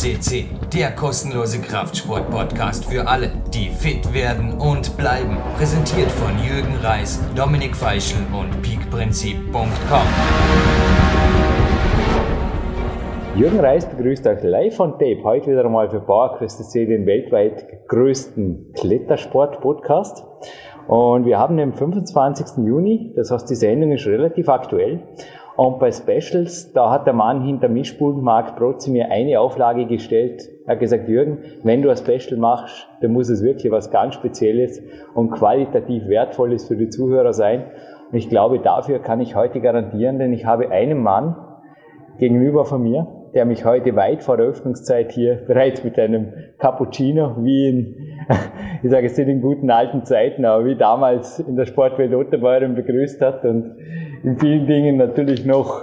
CC, der kostenlose Kraftsport-Podcast für alle, die fit werden und bleiben. Präsentiert von Jürgen Reis, Dominik Feischl und peakprinzip.com. Jürgen Reis begrüßt euch live on tape. Heute wieder einmal für PowerQuest CC, den weltweit größten Klettersport-Podcast. Und wir haben den 25. Juni, das heißt, die Sendung ist relativ aktuell. Und bei Specials, da hat der Mann hinter Mischpult, Marc Protzi, mir eine Auflage gestellt. Er hat gesagt, Jürgen, wenn du ein Special machst, dann muss es wirklich was ganz Spezielles und qualitativ Wertvolles für die Zuhörer sein. Und ich glaube, dafür kann ich heute garantieren, denn ich habe einen Mann gegenüber von mir, der mich heute weit vor der Öffnungszeit hier bereits mit einem Cappuccino, wie in, ich sage es sind in guten alten Zeiten, aber wie damals in der Sportwelt Otterbeuren begrüßt hat und in vielen Dingen natürlich noch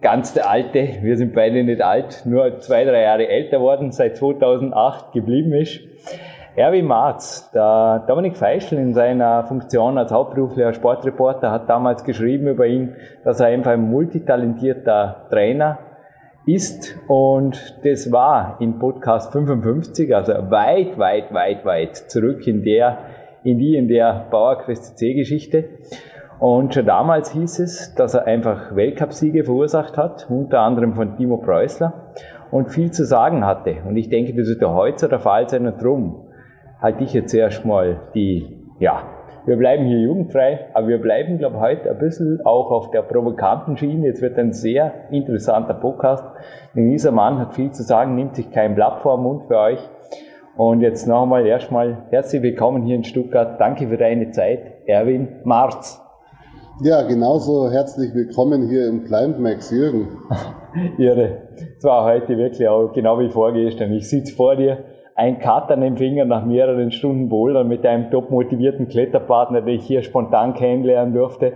ganz der Alte, wir sind beide nicht alt, nur zwei, drei Jahre älter worden, seit 2008 geblieben ist. Erwin Marz, der Dominik Feischl in seiner Funktion als hauptberuflicher Sportreporter hat damals geschrieben über ihn, dass er einfach ein multitalentierter Trainer ist und das war in Podcast 55, also weit, weit, weit, weit zurück in der, in die, in der Bauerquest C Geschichte. Und schon damals hieß es, dass er einfach Weltcupsiege verursacht hat, unter anderem von Timo Preußler und viel zu sagen hatte. Und ich denke, das wird ja heute der Fall sein und drum halte ich jetzt erstmal die, ja, wir bleiben hier jugendfrei, aber wir bleiben, glaube ich, heute ein bisschen auch auf der provokanten Schiene. Jetzt wird ein sehr interessanter Podcast. Denn dieser Mann hat viel zu sagen, nimmt sich kein Blatt vor den Mund für euch. Und jetzt noch einmal erstmal herzlich willkommen hier in Stuttgart. Danke für deine Zeit, Erwin Marz. Ja, genauso herzlich willkommen hier im Climbmax, Jürgen. Irre. Es war heute wirklich auch genau wie vorgestern. Ich sitze vor dir, ein Cut an den Finger nach mehreren Stunden Bouldern mit einem top motivierten Kletterpartner, den ich hier spontan kennenlernen durfte.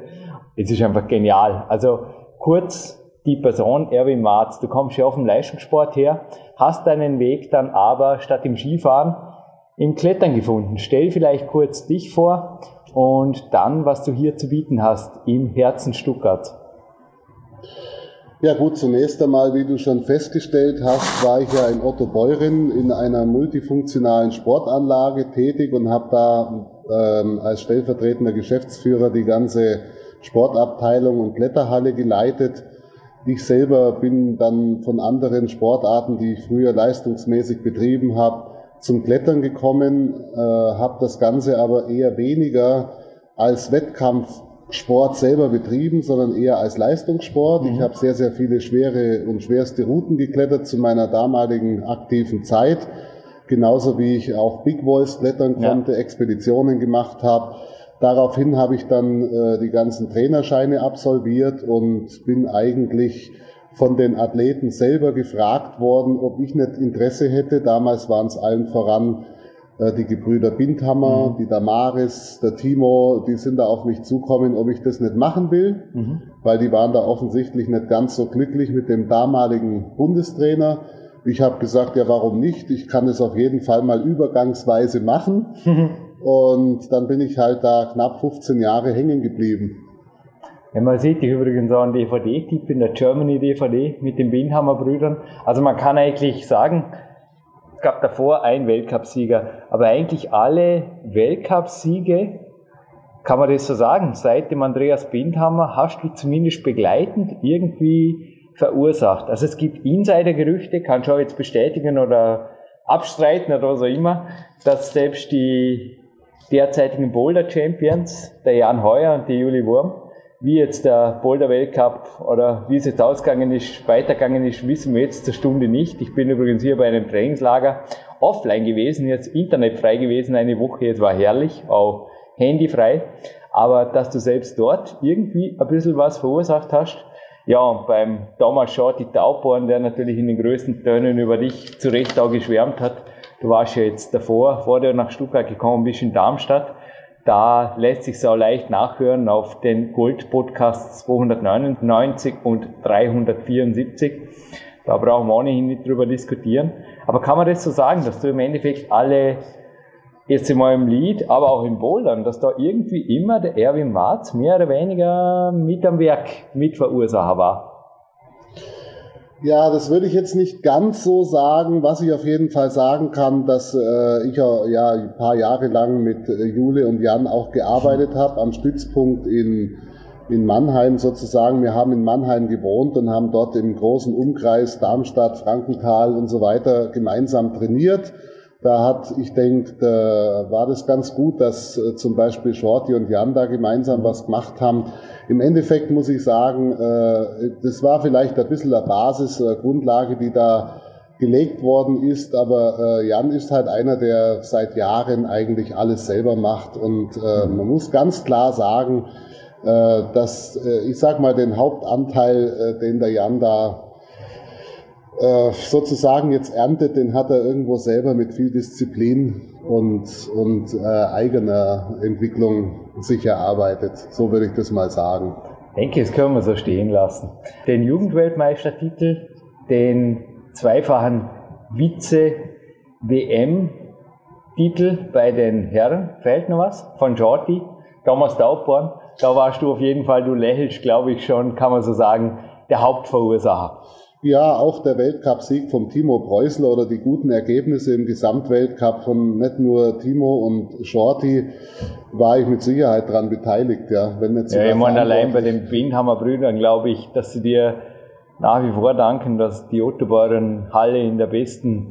Es ist einfach genial. Also kurz die Person Erwin Marz. Du kommst ja auf dem Leistungssport her, hast deinen Weg dann aber statt im Skifahren im Klettern gefunden. Stell vielleicht kurz dich vor und dann, was du hier zu bieten hast im Herzen Stuttgart. Ja gut, zunächst einmal, wie du schon festgestellt hast, war ich ja in Otto Beuren in einer multifunktionalen Sportanlage tätig und habe da ähm, als stellvertretender Geschäftsführer die ganze Sportabteilung und Kletterhalle geleitet. Ich selber bin dann von anderen Sportarten, die ich früher leistungsmäßig betrieben habe, zum Klettern gekommen, äh, habe das Ganze aber eher weniger als Wettkampfsport selber betrieben, sondern eher als Leistungssport. Mhm. Ich habe sehr, sehr viele schwere und schwerste Routen geklettert zu meiner damaligen aktiven Zeit. Genauso wie ich auch Big Voice klettern konnte, ja. Expeditionen gemacht habe. Daraufhin habe ich dann äh, die ganzen Trainerscheine absolviert und bin eigentlich von den Athleten selber gefragt worden, ob ich nicht Interesse hätte. Damals waren es allen voran äh, die Gebrüder Bindhammer, mhm. die Damaris, der Timo, die sind da auf mich zukommen, ob ich das nicht machen will, mhm. weil die waren da offensichtlich nicht ganz so glücklich mit dem damaligen Bundestrainer. Ich habe gesagt, ja, warum nicht? Ich kann es auf jeden Fall mal übergangsweise machen. Mhm. Und dann bin ich halt da knapp 15 Jahre hängen geblieben. Wenn man sieht, ich übrigens auch einen DVD-Tipp in der Germany DVD mit den Binhammer Brüdern. Also man kann eigentlich sagen, es gab davor einen Weltcupsieger, aber eigentlich alle Weltcupsiege, kann man das so sagen, seit dem Andreas Bindhammer hast du zumindest begleitend irgendwie verursacht. Also es gibt Insider-Gerüchte, kann schon jetzt bestätigen oder abstreiten oder was auch immer, dass selbst die derzeitigen Boulder Champions, der Jan Heuer und die Juli Wurm, wie jetzt der Boulder Weltcup oder wie es jetzt ausgegangen ist, weitergegangen ist, wissen wir jetzt zur Stunde nicht. Ich bin übrigens hier bei einem Trainingslager offline gewesen, jetzt internetfrei gewesen eine Woche, jetzt war herrlich, auch handyfrei. Aber dass du selbst dort irgendwie ein bisschen was verursacht hast, ja, beim Thomas Shorty Tauborn, der natürlich in den größten Tönen über dich zu Recht auch geschwärmt hat, du warst ja jetzt davor, vor dir nach Stuttgart gekommen bist in Darmstadt, da lässt sich auch leicht nachhören auf den Gold Podcasts 299 und 374. Da brauchen wir ohnehin nicht drüber diskutieren. Aber kann man das so sagen, dass du im Endeffekt alle, jetzt einmal im Lied, aber auch im Bouldern, dass da irgendwie immer der Erwin Marz mehr oder weniger mit am Werk, Mitverursacher war? Ja, das würde ich jetzt nicht ganz so sagen. Was ich auf jeden Fall sagen kann, dass äh, ich ja ein paar Jahre lang mit äh, Jule und Jan auch gearbeitet habe am Stützpunkt in, in Mannheim sozusagen. Wir haben in Mannheim gewohnt und haben dort im großen Umkreis Darmstadt, Frankenthal und so weiter gemeinsam trainiert. Da hat, ich denke, da war das ganz gut, dass äh, zum Beispiel Shorty und Jan da gemeinsam was gemacht haben. Im Endeffekt muss ich sagen, äh, das war vielleicht ein bisschen eine Basis, eine Grundlage, die da gelegt worden ist, aber äh, Jan ist halt einer, der seit Jahren eigentlich alles selber macht und man muss ganz klar sagen, dass ich sag mal den Hauptanteil, den der Jan da äh, sozusagen jetzt erntet, den hat er irgendwo selber mit viel Disziplin und, und äh, eigener Entwicklung sich erarbeitet. So würde ich das mal sagen. Ich denke, das können wir so stehen lassen. Den Jugendweltmeistertitel, den zweifachen Vize-WM-Titel bei den Herren, fällt noch was? Von Jordi, damals Taubborn. Da warst du auf jeden Fall, du lächelst, glaube ich schon, kann man so sagen, der Hauptverursacher. Ja, auch der Weltcupsieg vom Timo Preußler oder die guten Ergebnisse im Gesamtweltcup von nicht nur Timo und Shorty war ich mit Sicherheit dran beteiligt, ja. Wenn nicht ja, ich meine, allein bei den Windhammer Brüdern glaube ich, dass sie dir nach wie vor danken, dass die Ottobeuren Halle in der besten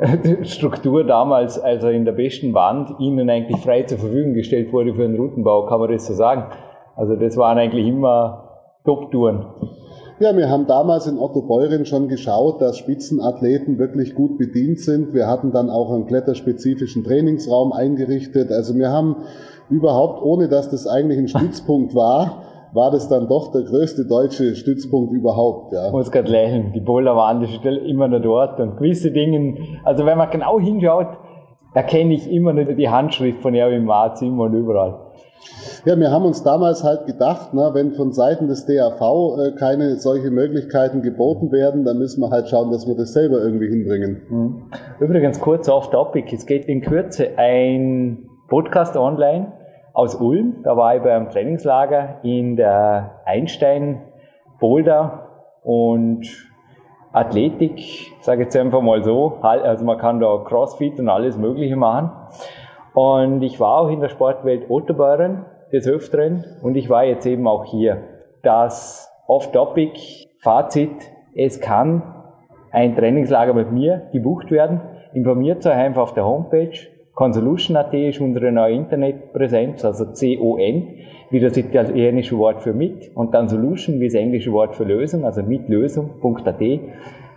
Struktur damals, also in der besten Wand, ihnen eigentlich frei zur Verfügung gestellt wurde für den Routenbau, kann man das so sagen. Also das waren eigentlich immer Top-Touren. Ja, wir haben damals in Otto Beuren schon geschaut, dass Spitzenathleten wirklich gut bedient sind. Wir hatten dann auch einen kletterspezifischen Trainingsraum eingerichtet. Also wir haben überhaupt, ohne dass das eigentlich ein Stützpunkt war, war das dann doch der größte deutsche Stützpunkt überhaupt. Ja. Ich muss gerade lächeln, die Boulder waren die Stelle immer noch dort und gewisse Dinge, also wenn man genau hinschaut, erkenne ich immer noch die Handschrift von Erwin Marz immer und überall. Ja, wir haben uns damals halt gedacht, na, wenn von Seiten des DAV äh, keine solche Möglichkeiten geboten werden, dann müssen wir halt schauen, dass wir das selber irgendwie hinbringen. Mhm. Übrigens kurz off topic, es geht in Kürze ein Podcast online aus Ulm. Da war ich beim Trainingslager in der Einstein Boulder und Athletik, sage jetzt einfach mal so, also man kann da Crossfit und alles Mögliche machen. Und ich war auch in der Sportwelt Autobahnen des Öfteren und ich war jetzt eben auch hier. Das Off-Topic-Fazit, es kann ein Trainingslager mit mir gebucht werden. Informiert euch einfach auf der Homepage. Consolution.at ist unsere neue Internetpräsenz, also C-O-N, wie das italienische Wort für mit, und dann Solution wie das englische Wort für Lösung, also mitlösung.at.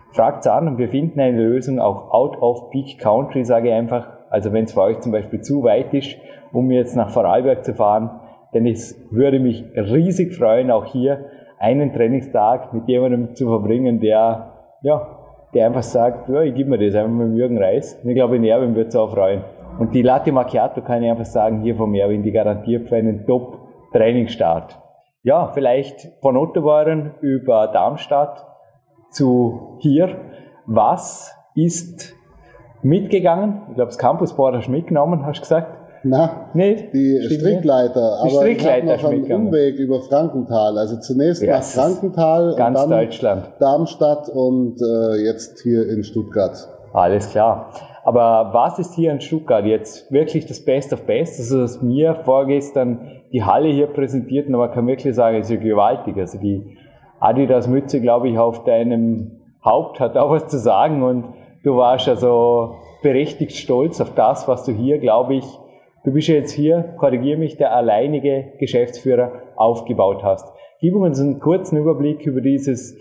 Fragt's an und wir finden eine Lösung auch out of Peak Country, sage ich einfach, also wenn es für euch zum Beispiel zu weit ist, um jetzt nach Vorarlberg zu fahren, denn es würde mich riesig freuen, auch hier einen Trainingstag mit jemandem zu verbringen, der, ja, der einfach sagt, ja, ich gebe mir das einfach mit Jürgen Reis. Und ich glaube, in Erwin wird es auch freuen. Und die Latte Macchiato kann ich einfach sagen, hier vom Erwin, die garantiert für einen Top-Trainingsstart. Ja, vielleicht von Ottowaren über Darmstadt zu hier. Was ist mitgegangen. Ich glaube, das Campusboard hast du mitgenommen, hast du gesagt? Na, nicht? Die Stimmt Strickleiter. Die aber Strickleiter ich noch einen Umweg über Frankenthal. Also zunächst ja, nach Frankenthal, ganz dann Deutschland. Darmstadt und äh, jetzt hier in Stuttgart. Alles klar. Aber was ist hier in Stuttgart jetzt wirklich das Best of Best? Also, dass mir vorgestern die Halle hier präsentierten, aber man kann wirklich sagen, es ist ja gewaltig. Also die Adidas-Mütze, glaube ich, auf deinem Haupt hat auch was zu sagen und du warst also berechtigt stolz auf das, was du hier, glaube ich, du bist ja jetzt hier, korrigiere mich, der alleinige Geschäftsführer aufgebaut hast. Gib uns einen kurzen Überblick über dieses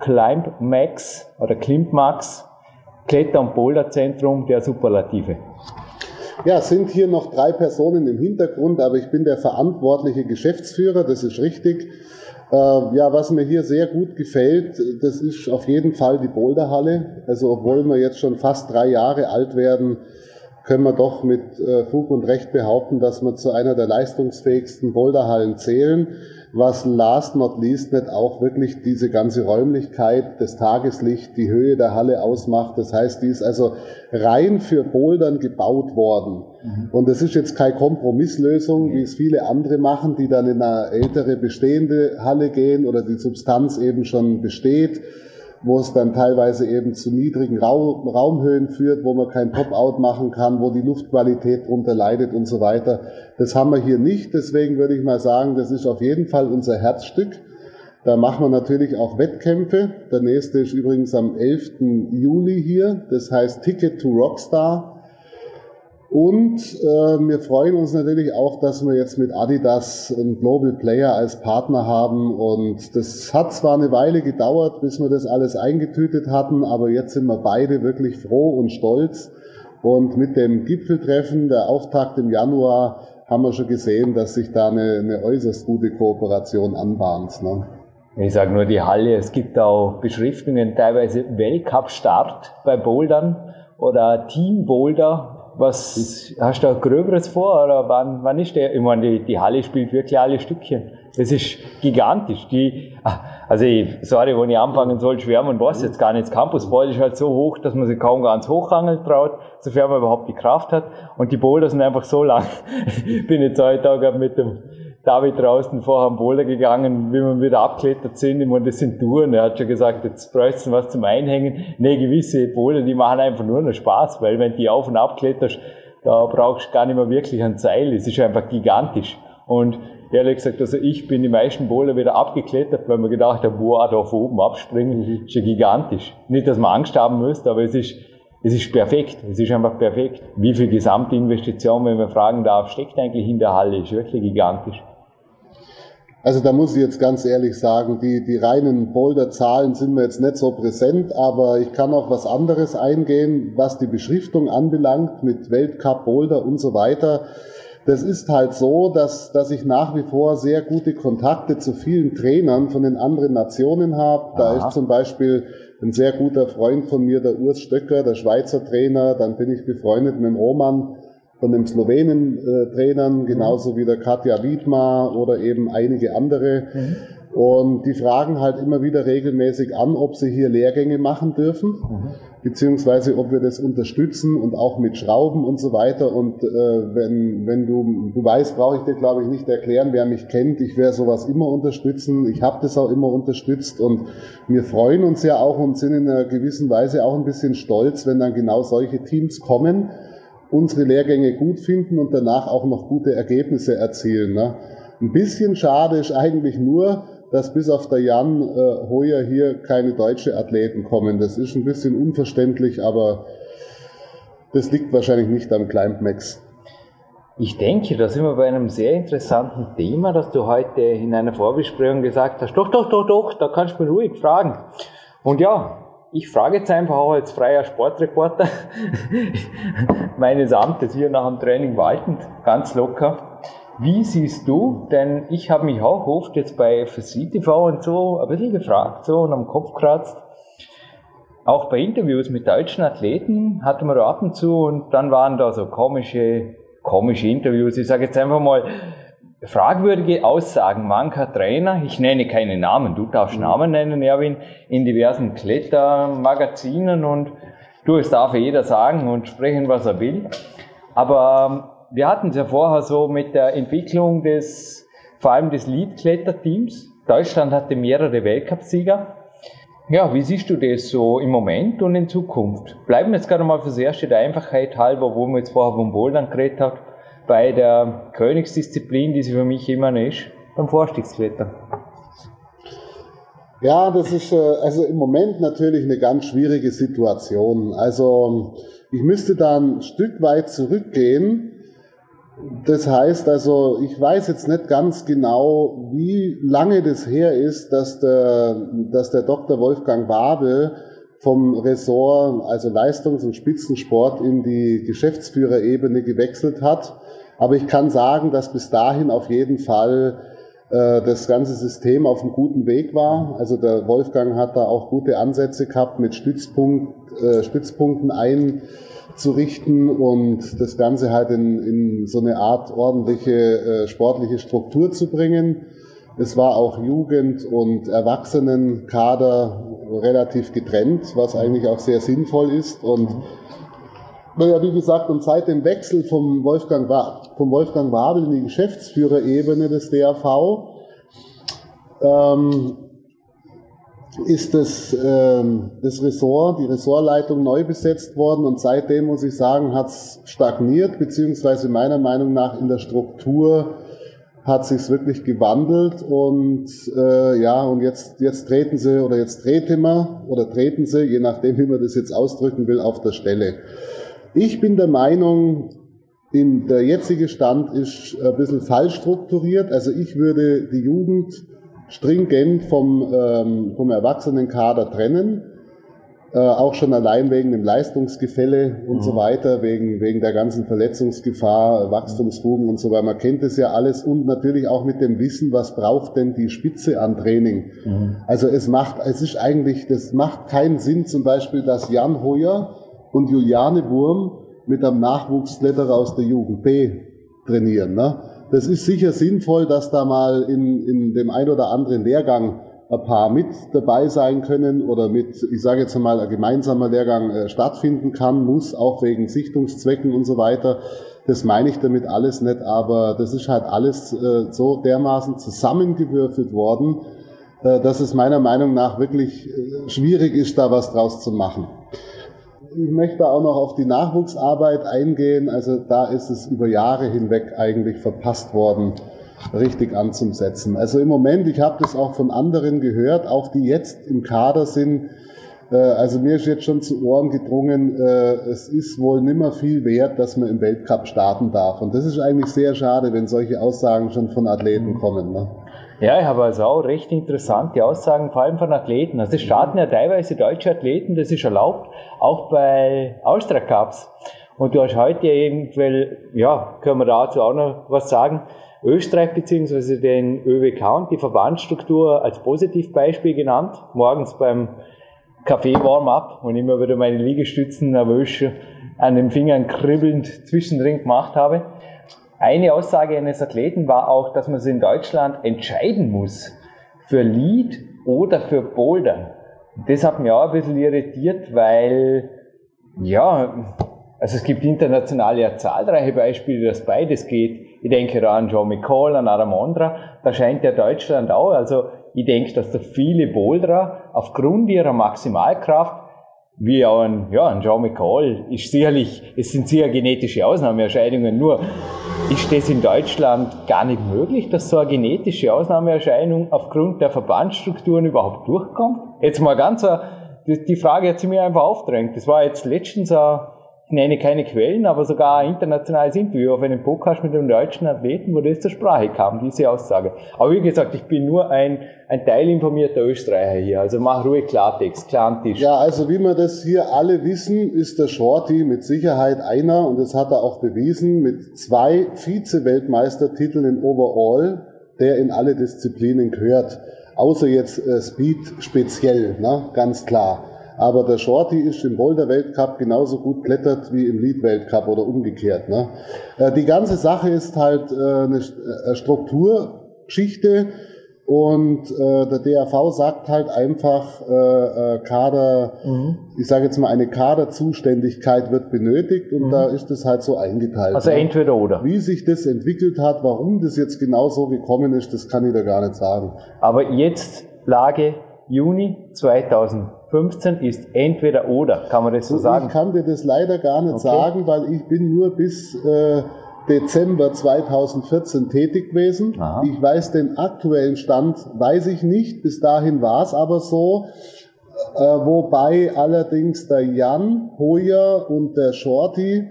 Climb Max oder Climb Max Kletter- und Boulderzentrum der Superlative. Ja, es sind hier noch drei Personen im Hintergrund, aber ich bin der verantwortliche Geschäftsführer, das ist richtig. Äh, ja, was mir hier sehr gut gefällt, das ist auf jeden Fall die Boulderhalle. Also obwohl wir jetzt schon fast drei Jahre alt werden, können wir doch mit äh, Fug und Recht behaupten, dass wir zu einer der leistungsfähigsten Boulderhallen zählen was last not least nicht auch wirklich diese ganze Räumlichkeit, das Tageslicht, die Höhe der Halle ausmacht. Das heißt, die ist also rein für Bouldern gebaut worden. Mhm. Und das ist jetzt keine Kompromisslösung, wie es viele andere machen, die dann in eine ältere bestehende Halle gehen oder die Substanz eben schon besteht wo es dann teilweise eben zu niedrigen Raum, Raumhöhen führt, wo man kein Pop-out machen kann, wo die Luftqualität drunter leidet und so weiter. Das haben wir hier nicht, deswegen würde ich mal sagen, das ist auf jeden Fall unser Herzstück. Da machen wir natürlich auch Wettkämpfe. Der nächste ist übrigens am 11. Juli hier. Das heißt Ticket to Rockstar. Und äh, wir freuen uns natürlich auch, dass wir jetzt mit Adidas einen Global Player als Partner haben. Und das hat zwar eine Weile gedauert, bis wir das alles eingetütet hatten, aber jetzt sind wir beide wirklich froh und stolz. Und mit dem Gipfeltreffen, der Auftakt im Januar, haben wir schon gesehen, dass sich da eine, eine äußerst gute Kooperation anbahnt. Ne? Ich sage nur die Halle, es gibt auch Beschriftungen, teilweise Weltcup-Start bei Bouldern oder Team Boulder was hast du da Gröberes vor oder wann, wann ist der? Ich meine, die, die Halle spielt wirklich alle Stückchen. Das ist gigantisch. Die, also ich, sorry, wenn ich anfangen soll schwärmen, weiß jetzt gar nicht. Das Campusball ist halt so hoch, dass man sich kaum ganz hochrangeln traut, sofern man überhaupt die Kraft hat. Und die Boulder sind einfach so lang. ich bin jetzt heute Tag mit dem David draußen vorher am Boulder gegangen, wie wir wieder abklettert sind. Ich meine, das sind Touren. Er hat schon gesagt, jetzt bräuchst du was zum Einhängen. Nee, gewisse Boulder, die machen einfach nur noch Spaß, weil wenn die auf und ab kletterst, da brauchst du gar nicht mehr wirklich ein Seil. Es ist einfach gigantisch. Und ehrlich gesagt, also ich bin die meisten Boulder wieder abgeklettert, weil man gedacht hat, boah, da von oben abspringen, das ist ja gigantisch. Nicht, dass man Angst haben müsste, aber es ist, es ist perfekt. Es ist einfach perfekt. Wie viel Gesamtinvestition, wenn man fragen darf, steckt eigentlich in der Halle, ist wirklich gigantisch. Also da muss ich jetzt ganz ehrlich sagen, die, die reinen Boulder-Zahlen sind mir jetzt nicht so präsent, aber ich kann auch was anderes eingehen, was die Beschriftung anbelangt mit Weltcup, Boulder und so weiter. Das ist halt so, dass, dass ich nach wie vor sehr gute Kontakte zu vielen Trainern von den anderen Nationen habe. Da ist zum Beispiel ein sehr guter Freund von mir, der Urs Stöcker, der Schweizer Trainer. Dann bin ich befreundet mit dem Roman von den Slowenen-Trainern, genauso wie der Katja Wiedmar oder eben einige andere. Mhm. Und die fragen halt immer wieder regelmäßig an, ob sie hier Lehrgänge machen dürfen, mhm. beziehungsweise ob wir das unterstützen und auch mit Schrauben und so weiter. Und äh, wenn, wenn du, du weißt, brauche ich dir, glaube ich, nicht erklären, wer mich kennt. Ich werde sowas immer unterstützen. Ich habe das auch immer unterstützt und wir freuen uns ja auch und sind in einer gewissen Weise auch ein bisschen stolz, wenn dann genau solche Teams kommen unsere Lehrgänge gut finden und danach auch noch gute Ergebnisse erzielen. Ne? Ein bisschen schade ist eigentlich nur, dass bis auf der Jan äh, Hoyer hier keine deutsche Athleten kommen. Das ist ein bisschen unverständlich, aber das liegt wahrscheinlich nicht am Climbmax. Ich denke, da sind wir bei einem sehr interessanten Thema, das du heute in einer Vorbesprechung gesagt hast. Doch, doch, doch, doch, da kannst du mir ruhig fragen. Und ja, ich frage jetzt einfach auch als freier Sportreporter meines Amtes hier nach dem Training waltend, ganz locker. Wie siehst du, denn ich habe mich auch oft jetzt bei FSI TV und so ein bisschen gefragt so und am Kopf kratzt, auch bei Interviews mit deutschen Athleten hatten wir da ab und zu und dann waren da so komische, komische Interviews. Ich sage jetzt einfach mal, fragwürdige Aussagen mancher Trainer, ich nenne keine Namen, du darfst mhm. Namen nennen, Erwin, in diversen Klettermagazinen und du, es darf jeder sagen und sprechen, was er will. Aber ähm, wir hatten es ja vorher so mit der Entwicklung des, vor allem des Lead-Kletterteams. Deutschland hatte mehrere Weltcupsieger. Ja, wie siehst du das so im Moment und in Zukunft? Bleiben wir jetzt gerade mal fürs Erste der Einfachheit halber, wo wir jetzt vorher vom Bouldern geredet haben, bei der Königsdisziplin, die sie für mich immer ist, beim Vorstiegsklettern. Ja, das ist äh, also im Moment natürlich eine ganz schwierige Situation. Also ich müsste da ein Stück weit zurückgehen. Das heißt also, ich weiß jetzt nicht ganz genau, wie lange das her ist, dass der, dass der Dr. Wolfgang Wabel vom Ressort, also Leistungs- und Spitzensport in die Geschäftsführerebene gewechselt hat. Aber ich kann sagen, dass bis dahin auf jeden Fall äh, das ganze System auf einem guten Weg war. Also der Wolfgang hat da auch gute Ansätze gehabt, mit Stützpunkt, äh, Stützpunkten einzurichten und das Ganze halt in, in so eine Art ordentliche äh, sportliche Struktur zu bringen. Es war auch Jugend- und Erwachsenenkader relativ getrennt, was eigentlich auch sehr sinnvoll ist. Und naja, wie gesagt, und seit dem Wechsel vom Wolfgang, vom Wolfgang Wabel in die Geschäftsführerebene des DRV ähm, ist das, ähm, das Ressort, die Ressortleitung neu besetzt worden und seitdem muss ich sagen, hat es stagniert, beziehungsweise meiner Meinung nach in der Struktur hat sich's wirklich gewandelt und äh, ja und jetzt jetzt treten sie oder jetzt treten wir oder treten sie, je nachdem wie man das jetzt ausdrücken will, auf der Stelle. Ich bin der Meinung, in der jetzige Stand ist ein bisschen falsch strukturiert. Also ich würde die Jugend stringent vom, ähm, vom Erwachsenenkader trennen. Äh, auch schon allein wegen dem Leistungsgefälle und mhm. so weiter, wegen, wegen der ganzen Verletzungsgefahr, Wachstumsfugen und so weiter. Man kennt es ja alles und natürlich auch mit dem Wissen, was braucht denn die Spitze an Training. Mhm. Also es macht, es ist eigentlich, das macht keinen Sinn zum Beispiel, dass Jan Hoyer und Juliane Wurm mit einem Nachwuchskletterer aus der Jugend B trainieren. Ne? Das ist sicher sinnvoll, dass da mal in, in dem ein oder anderen Lehrgang ein paar mit dabei sein können oder mit, ich sage jetzt einmal, ein gemeinsamer Lehrgang äh, stattfinden kann, muss, auch wegen Sichtungszwecken und so weiter. Das meine ich damit alles nicht, aber das ist halt alles äh, so dermaßen zusammengewürfelt worden, äh, dass es meiner Meinung nach wirklich äh, schwierig ist, da was draus zu machen. Ich möchte auch noch auf die Nachwuchsarbeit eingehen. Also da ist es über Jahre hinweg eigentlich verpasst worden, richtig anzusetzen. Also im Moment, ich habe das auch von anderen gehört, auch die jetzt im Kader sind. Äh, also mir ist jetzt schon zu Ohren gedrungen, äh, es ist wohl nimmer viel wert, dass man im Weltcup starten darf. Und das ist eigentlich sehr schade, wenn solche Aussagen schon von Athleten kommen. Ne? Ja, ich habe also auch recht interessante Aussagen, vor allem von Athleten. Also es starten ja teilweise deutsche Athleten, das ist erlaubt, auch bei Austria Cups. Und du hast heute eventuell, ja, können wir dazu auch noch was sagen, Österreich beziehungsweise den ÖWK und die Verbandsstruktur als Positivbeispiel genannt. Morgens beim Kaffee-Warm-up, ich immer wieder meine Liegestützen nervös an den Fingern kribbelnd zwischendrin gemacht habe. Eine Aussage eines Athleten war auch, dass man sich in Deutschland entscheiden muss für Lead oder für Bouldern. Das hat mich auch ein bisschen irritiert, weil, ja, also es gibt international ja zahlreiche Beispiele, dass beides geht. Ich denke da an John McCall, an Adam Ondra. Da scheint ja Deutschland auch. Also ich denke, dass da viele Boulderer aufgrund ihrer Maximalkraft wie auch ein, ja, ein John McCall, ist sicherlich, es sind sicher genetische Ausnahmeerscheinungen, nur ist das in Deutschland gar nicht möglich, dass so eine genetische Ausnahmeerscheinung aufgrund der Verbandsstrukturen überhaupt durchkommt? Jetzt mal ganz, die Frage hat sie mir einfach aufdrängt. Das war jetzt letztens ein nenne keine Quellen, aber sogar ein internationales Interview auf einem Podcast mit einem deutschen Athleten, wo das zur Sprache kam, diese Aussage. Aber wie gesagt, ich bin nur ein, ein teilinformierter Österreicher hier, also mach ruhig Klartext, klaren Tisch. Ja, also wie wir das hier alle wissen, ist der Shorty mit Sicherheit einer, und das hat er auch bewiesen, mit zwei Vize-Weltmeistertiteln in Overall, der in alle Disziplinen gehört. Außer jetzt äh, Speed speziell, ne? ganz klar. Aber der Shorty ist im Boulder-Weltcup genauso gut klettert wie im Lead-Weltcup oder umgekehrt. Ne? Äh, die ganze Sache ist halt äh, eine äh, Strukturgeschichte und der DAV sagt halt einfach, äh, äh, Kader, mhm. ich sage jetzt mal, eine Kaderzuständigkeit wird benötigt und mhm. da ist es halt so eingeteilt. Also ne? entweder oder. Wie sich das entwickelt hat, warum das jetzt genau so gekommen ist, das kann ich da gar nicht sagen. Aber jetzt Lage Juni 2015 ist entweder oder, kann man das so sagen? Ich kann dir das leider gar nicht okay. sagen, weil ich bin nur bis äh, Dezember 2014 tätig gewesen. Aha. Ich weiß den aktuellen Stand, weiß ich nicht. Bis dahin war es aber so. Äh, wobei allerdings der Jan Hoyer und der Shorty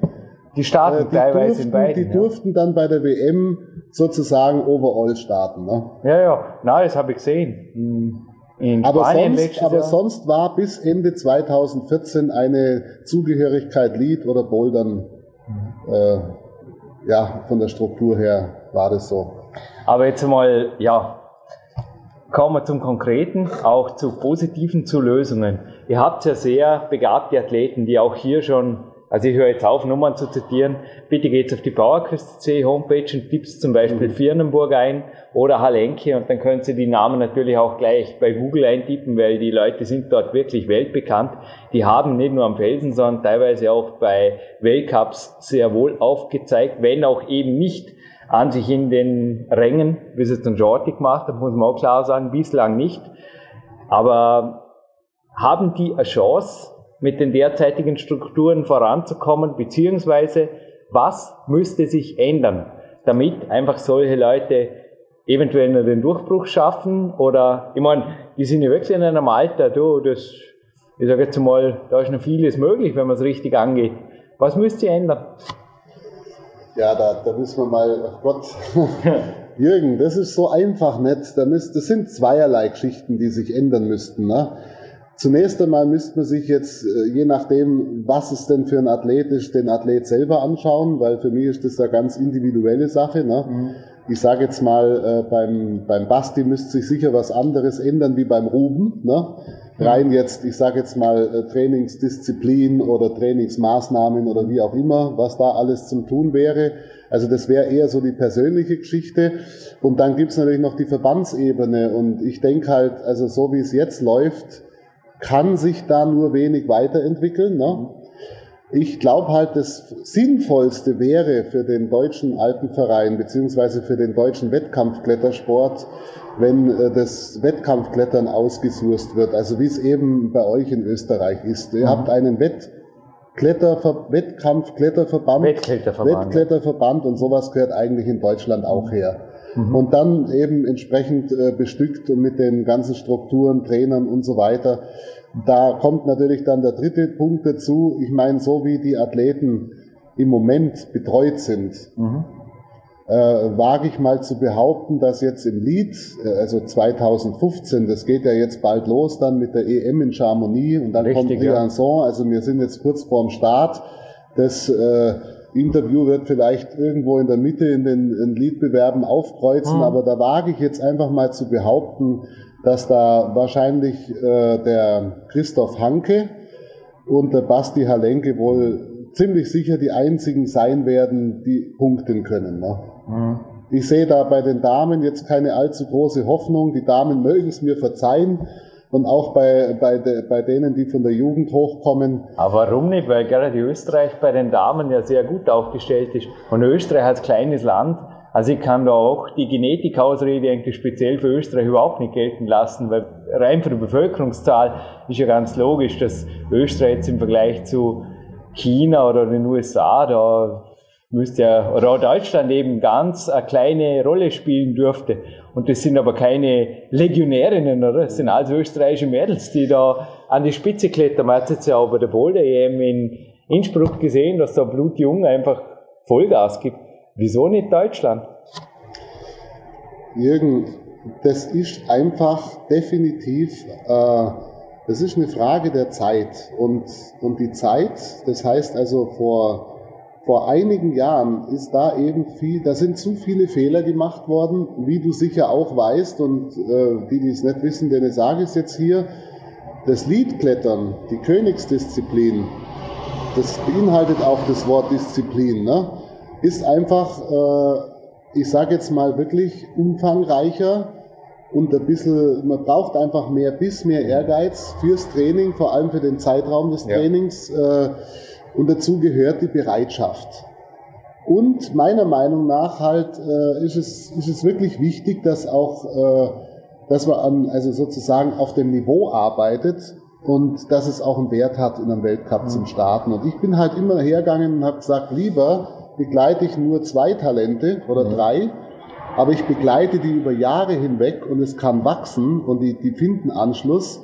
die starten äh, die teilweise durften, in beiden. Die ja. durften dann bei der WM sozusagen overall starten. Ne? Ja, ja, na, das habe ich gesehen. Hm. In aber Spanien sonst, aber sonst war bis Ende 2014 eine Zugehörigkeit Lead oder Bouldern, äh, ja, von der Struktur her war das so. Aber jetzt mal, ja, kommen wir zum Konkreten, auch zu positiven, zu Lösungen. Ihr habt ja sehr begabte Athleten, die auch hier schon also ich höre jetzt auf, Nummern zu zitieren. Bitte geht auf die PowerQuest.c Homepage und tippst zum Beispiel mhm. Firnenburg ein oder Halenke und dann können Sie die Namen natürlich auch gleich bei Google eintippen, weil die Leute sind dort wirklich weltbekannt. Die haben nicht nur am Felsen, sondern teilweise auch bei Weltcups sehr wohl aufgezeigt, wenn auch eben nicht an sich in den Rängen, wie es jetzt ein Jordi gemacht hat, muss man auch klar sagen, bislang nicht. Aber haben die eine Chance, mit den derzeitigen Strukturen voranzukommen, beziehungsweise was müsste sich ändern, damit einfach solche Leute eventuell noch den Durchbruch schaffen oder, ich meine, die sind ja wirklich in einem Alter, du, das, ich sage jetzt mal, da ist noch vieles möglich, wenn man es richtig angeht. Was müsst ihr ändern? Ja, da, da müssen wir mal, ach Gott, Jürgen, das ist so einfach nicht. Da müsst, das sind zweierlei Geschichten, die sich ändern müssten. Ne? Zunächst einmal müsste man sich jetzt, äh, je nachdem, was es denn für ein Athlet ist, den Athlet selber anschauen, weil für mich ist das eine ganz individuelle Sache. Ne? Mhm. Ich sage jetzt mal, äh, beim, beim Basti müsste sich sicher was anderes ändern wie beim Ruben. Ne? Rein jetzt, ich sage jetzt mal, äh, Trainingsdisziplin oder Trainingsmaßnahmen oder wie auch immer, was da alles zum Tun wäre. Also das wäre eher so die persönliche Geschichte. Und dann gibt's natürlich noch die Verbandsebene. Und ich denke halt, also so wie es jetzt läuft, kann sich da nur wenig weiterentwickeln. Ne? Ich glaube halt, das Sinnvollste wäre für den deutschen Alpenverein beziehungsweise für den deutschen Wettkampfklettersport, wenn äh, das Wettkampfklettern ausgesurst wird, also wie es eben bei euch in Österreich ist. Ihr mhm. habt einen Wettkletterver Wettkampfkletterverband, Wettkletterverband, Wettkletterverband und sowas gehört eigentlich in Deutschland auch her. Mhm. Und dann eben entsprechend äh, bestückt und mit den ganzen Strukturen, Trainern und so weiter. Da kommt natürlich dann der dritte Punkt dazu. Ich meine, so wie die Athleten im Moment betreut sind, mhm. äh, wage ich mal zu behaupten, dass jetzt im Lied, äh, also 2015, das geht ja jetzt bald los dann mit der EM in Chamonix und dann Richtig, kommt Briançon, ja. also wir sind jetzt kurz vorm Start. Das äh, Interview wird vielleicht irgendwo in der Mitte in den in Liedbewerben aufkreuzen, mhm. aber da wage ich jetzt einfach mal zu behaupten, dass da wahrscheinlich äh, der Christoph Hanke und der Basti Halenke wohl ziemlich sicher die einzigen sein werden, die punkten können. Ne? Mhm. Ich sehe da bei den Damen jetzt keine allzu große Hoffnung. Die Damen mögen es mir verzeihen, und auch bei, bei, de, bei denen, die von der Jugend hochkommen. Aber warum nicht? Weil gerade Österreich bei den Damen ja sehr gut aufgestellt ist. Und Österreich als kleines Land, also ich kann da auch die Genetikausrede eigentlich speziell für Österreich überhaupt nicht gelten lassen, weil rein von der Bevölkerungszahl ist ja ganz logisch, dass Österreich jetzt im Vergleich zu China oder den USA da müsste ja, oder Deutschland eben ganz eine kleine Rolle spielen dürfte. Und das sind aber keine Legionärinnen, oder? Das sind also österreichische Mädels, die da an die Spitze klettern. Man hat jetzt ja auch bei der Boulder EM in Innsbruck gesehen, dass da Blutjung einfach Vollgas gibt. Wieso nicht Deutschland? Jürgen, das ist einfach definitiv, äh, das ist eine Frage der Zeit. Und, und die Zeit, das heißt also vor vor einigen Jahren ist da eben viel, da sind zu viele Fehler gemacht worden, wie du sicher auch weißt und äh, die, die es nicht wissen, denen sage ich es jetzt hier. Das Liedklettern, die Königsdisziplin, das beinhaltet auch das Wort Disziplin, ne? ist einfach, äh, ich sage jetzt mal wirklich umfangreicher und ein bisschen, man braucht einfach mehr Biss, mehr Ehrgeiz fürs Training, vor allem für den Zeitraum des Trainings. Ja. Äh, und dazu gehört die Bereitschaft. Und meiner Meinung nach halt äh, ist, es, ist es wirklich wichtig, dass auch, äh, dass man an, also sozusagen auf dem Niveau arbeitet und dass es auch einen Wert hat in einem Weltcup mhm. zum Starten. Und ich bin halt immer hergegangen und habe gesagt, lieber begleite ich nur zwei Talente oder mhm. drei, aber ich begleite die über Jahre hinweg und es kann wachsen und die, die finden Anschluss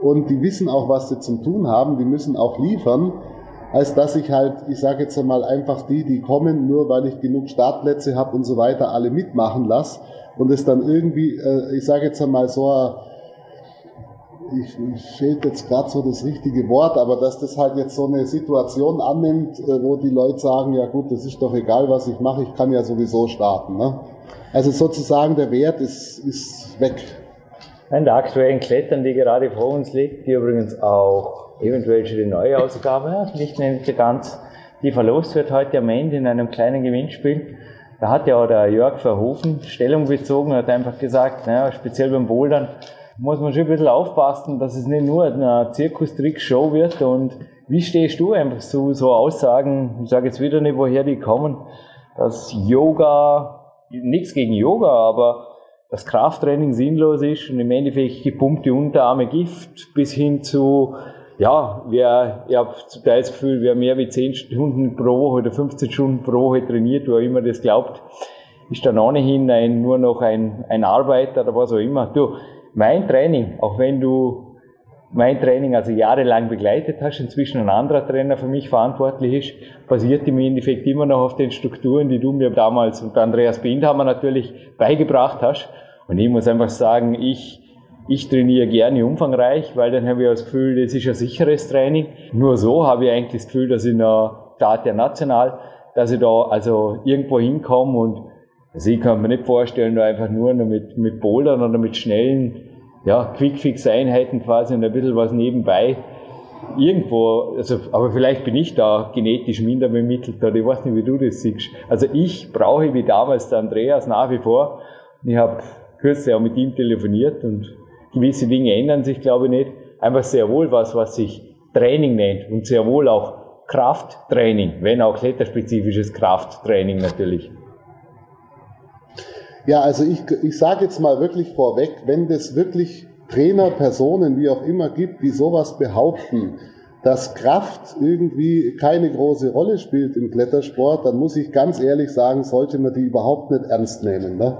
und die wissen auch, was sie zum Tun haben, die müssen auch liefern als dass ich halt, ich sage jetzt einmal einfach die, die kommen, nur weil ich genug Startplätze habe und so weiter, alle mitmachen lasse und es dann irgendwie, äh, ich sage jetzt einmal so, ich, ich fehlt jetzt gerade so das richtige Wort, aber dass das halt jetzt so eine Situation annimmt, äh, wo die Leute sagen, ja gut, das ist doch egal, was ich mache, ich kann ja sowieso starten. Ne? Also sozusagen der Wert ist, ist weg. In der aktuellen Klettern, die gerade vor uns liegt, die übrigens auch eventuell schon die neue Ausgabe, nicht nicht ganz, die verlost wird heute am Ende in einem kleinen Gewinnspiel. Da hat ja auch der Jörg Verhofen Stellung bezogen, hat einfach gesagt, naja, speziell beim Bouldern muss man schon ein bisschen aufpassen, dass es nicht nur eine Zirkustrick-Show wird und wie stehst du einfach zu so Aussagen, ich sage jetzt wieder nicht, woher die kommen, dass Yoga, nichts gegen Yoga, aber das Krafttraining sinnlos ist und im Endeffekt gepumpte Unterarme Gift bis hin zu ja, wir, ich habe zum Teil das Gefühl, wer mehr wie 10 Stunden pro Woche oder 15 Stunden pro Woche trainiert, wo immer das glaubt, ist dann ohnehin ein, nur noch ein, ein Arbeiter oder was auch immer. Du, mein Training, auch wenn du mein Training also jahrelang begleitet hast, inzwischen ein anderer Trainer für mich verantwortlich ist, basiert im Endeffekt immer noch auf den Strukturen, die du mir damals und Andreas Bindhammer natürlich beigebracht hast. Und ich muss einfach sagen, ich ich trainiere gerne umfangreich, weil dann habe ich das Gefühl, das ist ein sicheres Training. Nur so habe ich eigentlich das Gefühl, dass ich noch Start der National, dass ich da also irgendwo hinkomme und also ich kann mir nicht vorstellen, da einfach nur mit, mit Bouldern oder mit schnellen, ja, Quickfix-Einheiten quasi und ein bisschen was nebenbei irgendwo, also, aber vielleicht bin ich da genetisch minder bemittelt oder ich weiß nicht, wie du das siehst. Also ich brauche wie damals der Andreas nach wie vor. Ich habe kürzlich auch mit ihm telefoniert und gewisse Dinge ändern sich, glaube ich, nicht. Einfach sehr wohl was, was sich Training nennt und sehr wohl auch Krafttraining, wenn auch kletterspezifisches Krafttraining natürlich. Ja, also ich, ich sage jetzt mal wirklich vorweg, wenn das wirklich Trainer, Personen, wie auch immer gibt, die sowas behaupten, dass Kraft irgendwie keine große Rolle spielt im Klettersport, dann muss ich ganz ehrlich sagen, sollte man die überhaupt nicht ernst nehmen. Ne?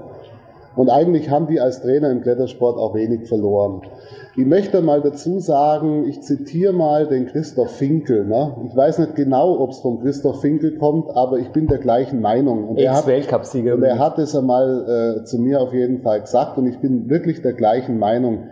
Und eigentlich haben die als Trainer im Klettersport auch wenig verloren. Ich möchte mal dazu sagen, ich zitiere mal den Christoph Finkel. Ne? Ich weiß nicht genau, ob es von Christoph Finkel kommt, aber ich bin der gleichen Meinung. Und er hat, Weltcupsieger. Und er hat es einmal äh, zu mir auf jeden Fall gesagt und ich bin wirklich der gleichen Meinung.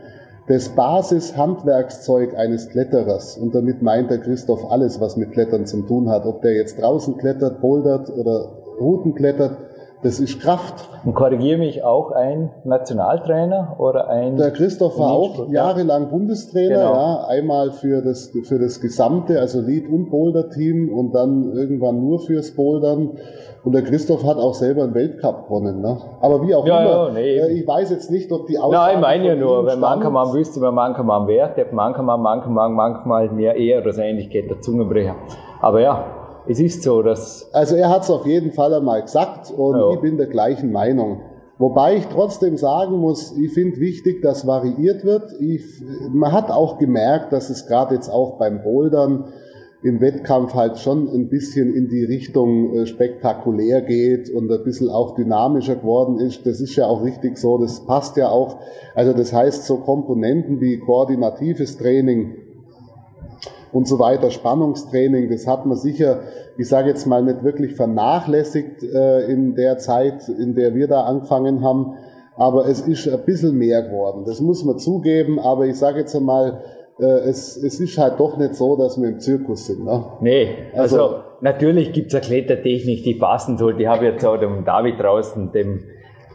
Das Basishandwerkszeug eines Kletterers, und damit meint der Christoph alles, was mit Klettern zu tun hat, ob der jetzt draußen klettert, bouldert oder Routen klettert, das ist Kraft. Und korrigiere mich auch ein Nationaltrainer oder ein. Der Christoph war auch jahrelang Bundestrainer, genau. ja. Einmal für das, für das gesamte, also Lead- und Boulder-Team und dann irgendwann nur fürs Bouldern. Und der Christoph hat auch selber einen Weltcup gewonnen, ne? Aber wie auch ja, immer. Ja, nee, äh, ich weiß jetzt nicht, ob die Aussage. Nein, ich meine ja nur, wenn manchmal wüsste, wenn manchmal wer, der manchmal, manchmal, manchmal mehr eher oder ähnlich geht, der Zungenbrecher. Aber ja, es ist so, dass. Also er hat es auf jeden Fall einmal gesagt und ja. ich bin der gleichen Meinung. Wobei ich trotzdem sagen muss, ich finde wichtig, dass variiert wird. Ich, man hat auch gemerkt, dass es gerade jetzt auch beim Bouldern im Wettkampf halt schon ein bisschen in die Richtung äh, spektakulär geht und ein bisschen auch dynamischer geworden ist. Das ist ja auch richtig so, das passt ja auch. Also das heißt, so Komponenten wie koordinatives Training, und so weiter, Spannungstraining, das hat man sicher, ich sage jetzt mal, nicht wirklich vernachlässigt äh, in der Zeit, in der wir da angefangen haben. Aber es ist ein bisschen mehr geworden. Das muss man zugeben. Aber ich sage jetzt einmal, äh, es, es ist halt doch nicht so, dass wir im Zirkus sind. Ne? Nee, also, also natürlich gibt's eine Klettertechnik, die passen soll. Die habe ich jetzt auch dem David draußen, dem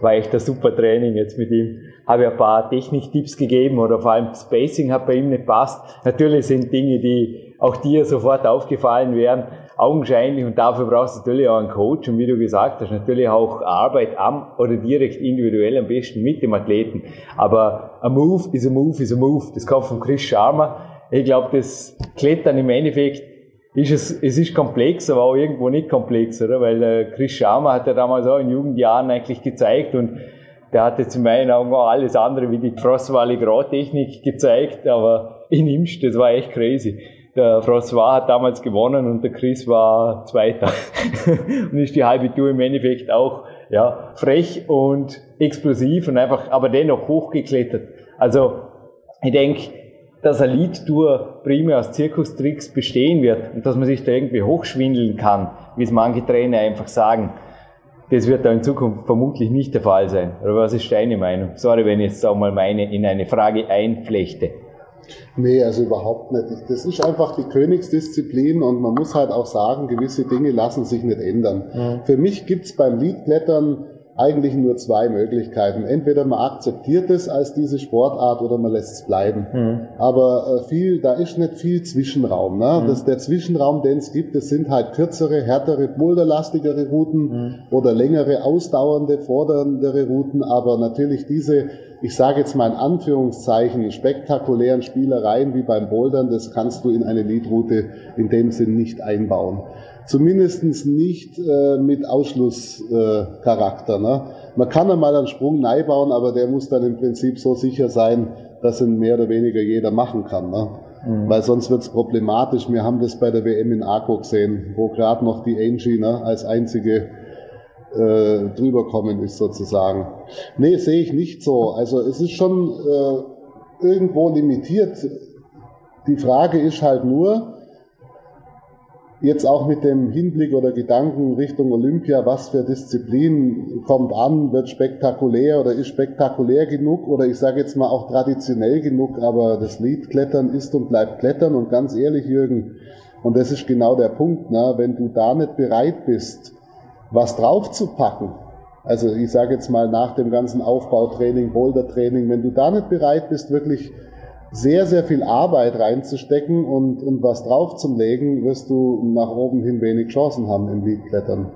war echt ein super Training jetzt mit ihm. Habe ich ein paar Techniktipps gegeben oder vor allem Spacing hat bei ihm nicht passt. Natürlich sind Dinge, die auch dir sofort aufgefallen wären, augenscheinlich und dafür brauchst du natürlich auch einen Coach und wie du gesagt hast, natürlich auch Arbeit am oder direkt individuell am besten mit dem Athleten. Aber ein Move ist ein Move ist ein Move. Das kommt von Chris Sharma. Ich glaube, das Klettern im Endeffekt ist es, es ist komplex, aber auch irgendwo nicht komplex, oder? Weil äh, Chris Sharma hat ja damals auch in Jugendjahren eigentlich gezeigt und der hat jetzt in meinen Augen auch alles andere wie die Frostwally Grau-Technik gezeigt, aber in Imst, das war echt crazy. Der François hat damals gewonnen und der Chris war Zweiter. und ist die halbe Tour im Endeffekt auch, ja, frech und explosiv und einfach, aber dennoch hochgeklettert. Also, ich denke, dass eine Lead-Tour primär aus Zirkustricks bestehen wird und dass man sich da irgendwie hochschwindeln kann, wie es manche Trainer einfach sagen, das wird da in Zukunft vermutlich nicht der Fall sein. Oder was ist deine Meinung? Sorry, wenn ich jetzt auch mal meine in eine Frage einflechte. Nee, also überhaupt nicht. Das ist einfach die Königsdisziplin und man muss halt auch sagen, gewisse Dinge lassen sich nicht ändern. Mhm. Für mich gibt's beim Leadklettern eigentlich nur zwei Möglichkeiten. Entweder man akzeptiert es als diese Sportart oder man lässt es bleiben. Mhm. Aber äh, viel, da ist nicht viel Zwischenraum. Ne? Mhm. Das, der Zwischenraum, den es gibt, das sind halt kürzere, härtere, boulderlastigere Routen mhm. oder längere, ausdauernde, forderndere Routen. Aber natürlich diese, ich sage jetzt mal in Anführungszeichen, spektakulären Spielereien wie beim Bouldern, das kannst du in eine Leadroute in dem Sinn nicht einbauen. zumindest nicht äh, mit Ausschlusscharakter. Äh, ne? Man kann einmal einen Sprung neu bauen, aber der muss dann im Prinzip so sicher sein, dass ihn mehr oder weniger jeder machen kann. Ne? Mhm. Weil sonst wird es problematisch. Wir haben das bei der WM in Arco gesehen, wo gerade noch die Angie ne, als einzige äh, drüber kommen ist sozusagen. Nee, sehe ich nicht so. Also es ist schon äh, irgendwo limitiert. Die Frage ist halt nur, jetzt auch mit dem Hinblick oder Gedanken Richtung Olympia, was für Disziplin kommt an, wird spektakulär oder ist spektakulär genug oder ich sage jetzt mal auch traditionell genug, aber das Liedklettern ist und bleibt Klettern und ganz ehrlich, Jürgen, und das ist genau der Punkt, ne, wenn du da nicht bereit bist, was draufzupacken, also ich sage jetzt mal nach dem ganzen Aufbautraining, Bouldertraining, wenn du da nicht bereit bist, wirklich sehr, sehr viel Arbeit reinzustecken und, und was draufzulegen, wirst du nach oben hin wenig Chancen haben im Leadklettern.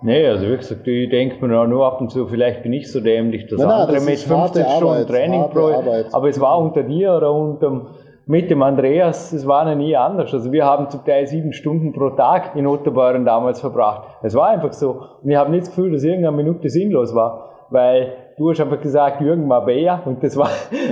Nee, also wie gesagt, ich denke mir nur ab und zu, vielleicht bin ich so dämlich, dass nein, nein, andere das mit 50 Stunden Arbeit, Training pro, aber es war unter dir oder unter, mit dem Andreas, es war noch nie anders. Also wir haben zum Teil sieben Stunden pro Tag in Otterbeuren damals verbracht. Es war einfach so. Und ich habe nicht das Gefühl, dass irgendeine Minute sinnlos war, weil du hast einfach gesagt, Jürgen Mabea, und das war,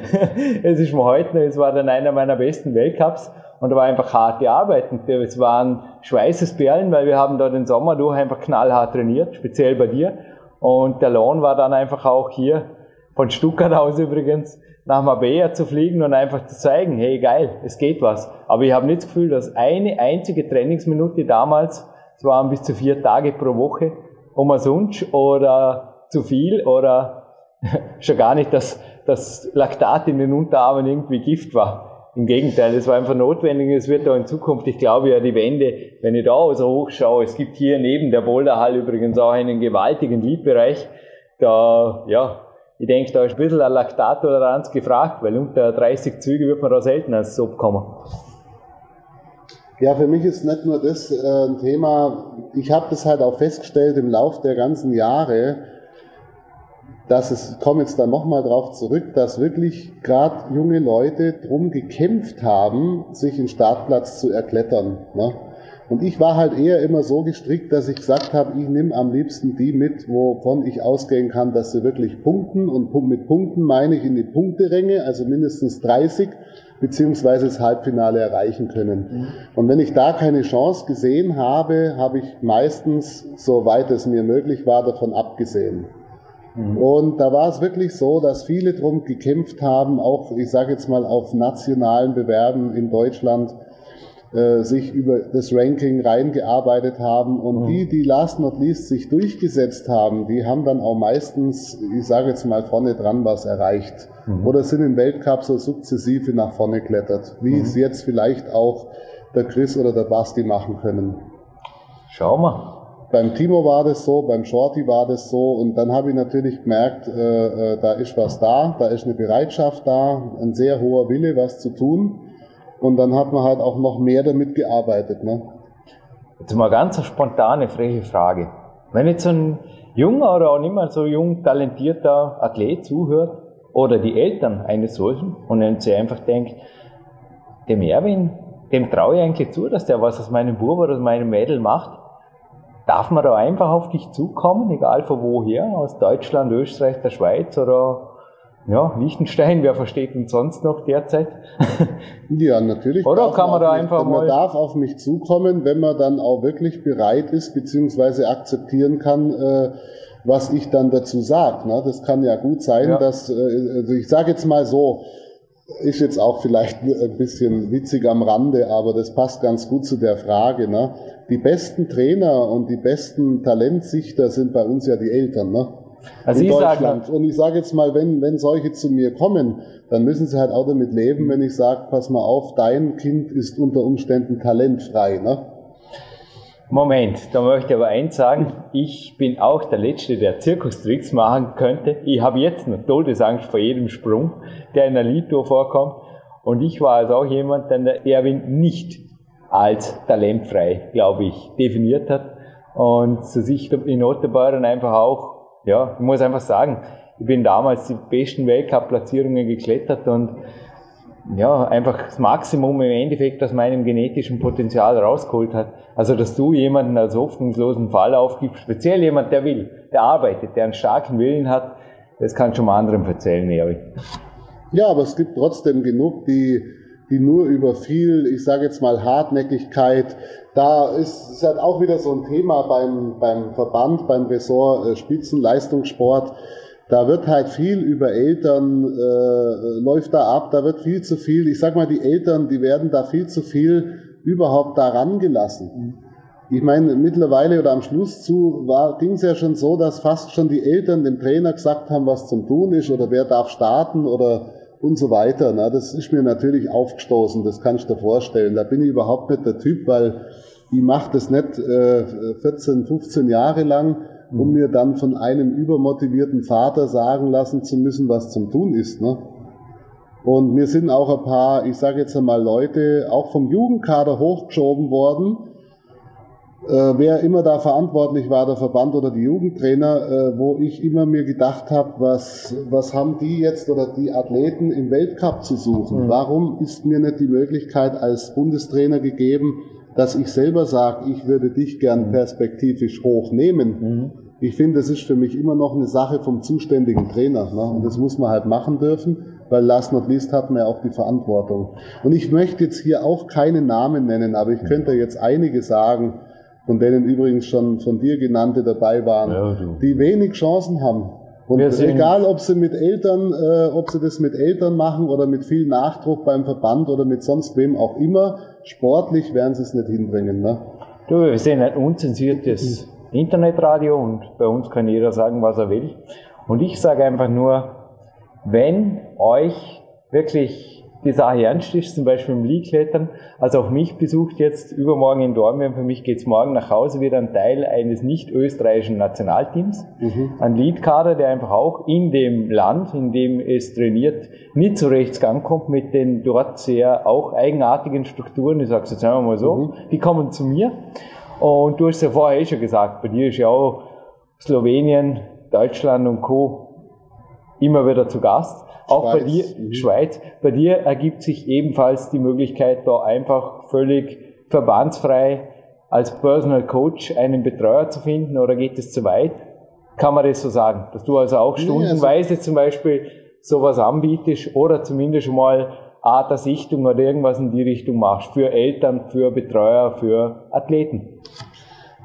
es ist mir heute noch, es war dann einer meiner besten Weltcups, und da war einfach harte Arbeit, und es waren Schweißesperlen, weil wir haben da den Sommer durch einfach knallhart trainiert, speziell bei dir, und der Lohn war dann einfach auch hier, von Stuttgart aus übrigens, nach Mabea zu fliegen und einfach zu zeigen, hey geil, es geht was. Aber ich habe nicht das Gefühl, dass eine einzige Trainingsminute damals, es waren bis zu vier Tage pro Woche, umsonst oder zu viel oder schon gar nicht, dass das Laktat in den Unterarmen irgendwie Gift war. Im Gegenteil, es war einfach notwendig. Es wird da in Zukunft, ich glaube ja, die Wände, wenn ich da so hochschaue, es gibt hier neben der Boulderhall übrigens auch einen gewaltigen Liedbereich. Da, ja, ich denke, da ist ein bisschen eine Laktattoleranz gefragt, weil unter 30 Züge wird man da selten als Sub kommen. Ja, für mich ist nicht nur das äh, ein Thema, ich habe das halt auch festgestellt im Lauf der ganzen Jahre, dass es, ich komme jetzt da nochmal drauf zurück, dass wirklich gerade junge Leute drum gekämpft haben, sich einen Startplatz zu erklettern. Ne? Und ich war halt eher immer so gestrickt, dass ich gesagt habe, ich nehme am liebsten die mit, wovon ich ausgehen kann, dass sie wirklich punkten. Und mit Punkten meine ich in die Punkteränge, also mindestens 30, beziehungsweise das Halbfinale erreichen können. Mhm. Und wenn ich da keine Chance gesehen habe, habe ich meistens, soweit es mir möglich war, davon abgesehen. Mhm. Und da war es wirklich so, dass viele drum gekämpft haben, auch ich sage jetzt mal auf nationalen Bewerben in Deutschland, äh, sich über das Ranking reingearbeitet haben und mhm. die, die last not least sich durchgesetzt haben, die haben dann auch meistens, ich sage jetzt mal vorne dran was erreicht mhm. oder sind im Weltcup so sukzessive nach vorne klettert, wie mhm. es jetzt vielleicht auch der Chris oder der Basti machen können. Schauen wir. Beim Timo war das so, beim Shorty war das so und dann habe ich natürlich gemerkt, äh, äh, da ist was da, da ist eine Bereitschaft da, ein sehr hoher Wille, was zu tun und dann hat man halt auch noch mehr damit gearbeitet. Ne? Jetzt mal ganz eine spontane, freche Frage. Wenn jetzt ein junger oder auch nicht mal so jung talentierter Athlet zuhört oder die Eltern eines solchen und dann sie einfach denkt, dem Erwin, dem traue ich eigentlich zu, dass der was aus meinem Bub oder aus meinem Mädel macht, Darf man da einfach auf dich zukommen, egal von woher, aus Deutschland, Österreich, der Schweiz oder ja, Liechtenstein, wer versteht uns sonst noch derzeit? ja, natürlich. Oder kann man, man da einfach mich, mal... Man darf auf mich zukommen, wenn man dann auch wirklich bereit ist, beziehungsweise akzeptieren kann, äh, was ich dann dazu sage. Ne? Das kann ja gut sein, ja. dass, äh, also ich sage jetzt mal so, ist jetzt auch vielleicht ein bisschen witzig am Rande, aber das passt ganz gut zu der Frage. Ne? Die besten Trainer und die besten Talentsichter sind bei uns ja die Eltern. Ne? Also in Deutschland. und ich sage jetzt mal, wenn, wenn solche zu mir kommen, dann müssen sie halt auch damit leben, wenn ich sage, pass mal auf, dein Kind ist unter Umständen talentfrei. Ne? Moment, da möchte ich aber eins sagen, ich bin auch der Letzte, der Zirkustricks machen könnte. Ich habe jetzt noch Todesangst vor jedem Sprung, der in der Liedtour vorkommt. Und ich war also auch jemand, der der Erwin nicht als talentfrei, glaube ich, definiert hat. Und zu sich in Notebayern einfach auch, ja, ich muss einfach sagen, ich bin damals die besten Weltcup-Platzierungen geklettert und ja, einfach das Maximum im Endeffekt aus meinem genetischen Potenzial rausgeholt hat. Also, dass du jemanden als hoffnungslosen Fall aufgibst, speziell jemand, der will, der arbeitet, der einen starken Willen hat, das kann schon mal anderen erzählen, Erik. Ja, aber es gibt trotzdem genug, die, die nur über viel, ich sage jetzt mal Hartnäckigkeit, da ist es halt auch wieder so ein Thema beim, beim Verband, beim Ressort äh, Spitzenleistungssport. Da wird halt viel über Eltern, äh, läuft da ab, da wird viel zu viel, ich sag mal, die Eltern, die werden da viel zu viel überhaupt daran gelassen. Ich meine, mittlerweile oder am Schluss zu ging es ja schon so, dass fast schon die Eltern dem Trainer gesagt haben, was zum Tun ist oder wer darf starten oder und so weiter. Na, das ist mir natürlich aufgestoßen, das kannst du dir vorstellen. Da bin ich überhaupt nicht der Typ, weil ich mache das nicht äh, 14, 15 Jahre lang, um mhm. mir dann von einem übermotivierten Vater sagen lassen zu müssen, was zum Tun ist. Ne? Und mir sind auch ein paar, ich sage jetzt einmal Leute, auch vom Jugendkader hochgeschoben worden, wer immer da verantwortlich war, der Verband oder die Jugendtrainer, äh, wo ich immer mir gedacht habe, was, was haben die jetzt oder die Athleten im Weltcup zu suchen? Mhm. Warum ist mir nicht die Möglichkeit als Bundestrainer gegeben, dass ich selber sage, ich würde dich gern mhm. perspektivisch hochnehmen? Mhm. Ich finde, das ist für mich immer noch eine Sache vom zuständigen Trainer. Ne? Und das muss man halt machen dürfen, weil last not least hat man ja auch die Verantwortung. Und ich möchte jetzt hier auch keine Namen nennen, aber ich könnte jetzt einige sagen, von denen übrigens schon von dir genannte dabei waren, ja, die wenig Chancen haben. Und egal, ob sie mit Eltern, äh, ob sie das mit Eltern machen oder mit viel Nachdruck beim Verband oder mit sonst wem auch immer, sportlich werden sie es nicht hinbringen. Ne? Du, wir sehen ein unzensiertes Internetradio und bei uns kann jeder sagen, was er will. Und ich sage einfach nur, wenn euch wirklich die Sache ernst ist, zum Beispiel im League-Klettern. Also auch mich besucht jetzt übermorgen in Dortmund, für mich geht's morgen nach Hause wieder ein Teil eines nicht-österreichischen Nationalteams. Mhm. Ein Leadkader, der einfach auch in dem Land, in dem es trainiert, nicht so rechts Gang kommt mit den dort sehr auch eigenartigen Strukturen. Ich sage es jetzt einmal mal so. Mhm. Die kommen zu mir. Und du hast ja vorher eh schon gesagt, bei dir ist ja auch Slowenien, Deutschland und Co. immer wieder zu Gast. Auch Schweiz. bei dir, mhm. Schweiz, bei dir ergibt sich ebenfalls die Möglichkeit, da einfach völlig verbandsfrei als Personal Coach einen Betreuer zu finden oder geht es zu weit? Kann man das so sagen? Dass du also auch stundenweise also zum Beispiel sowas anbietest oder zumindest schon mal Art der Sichtung oder irgendwas in die Richtung machst für Eltern, für Betreuer, für Athleten?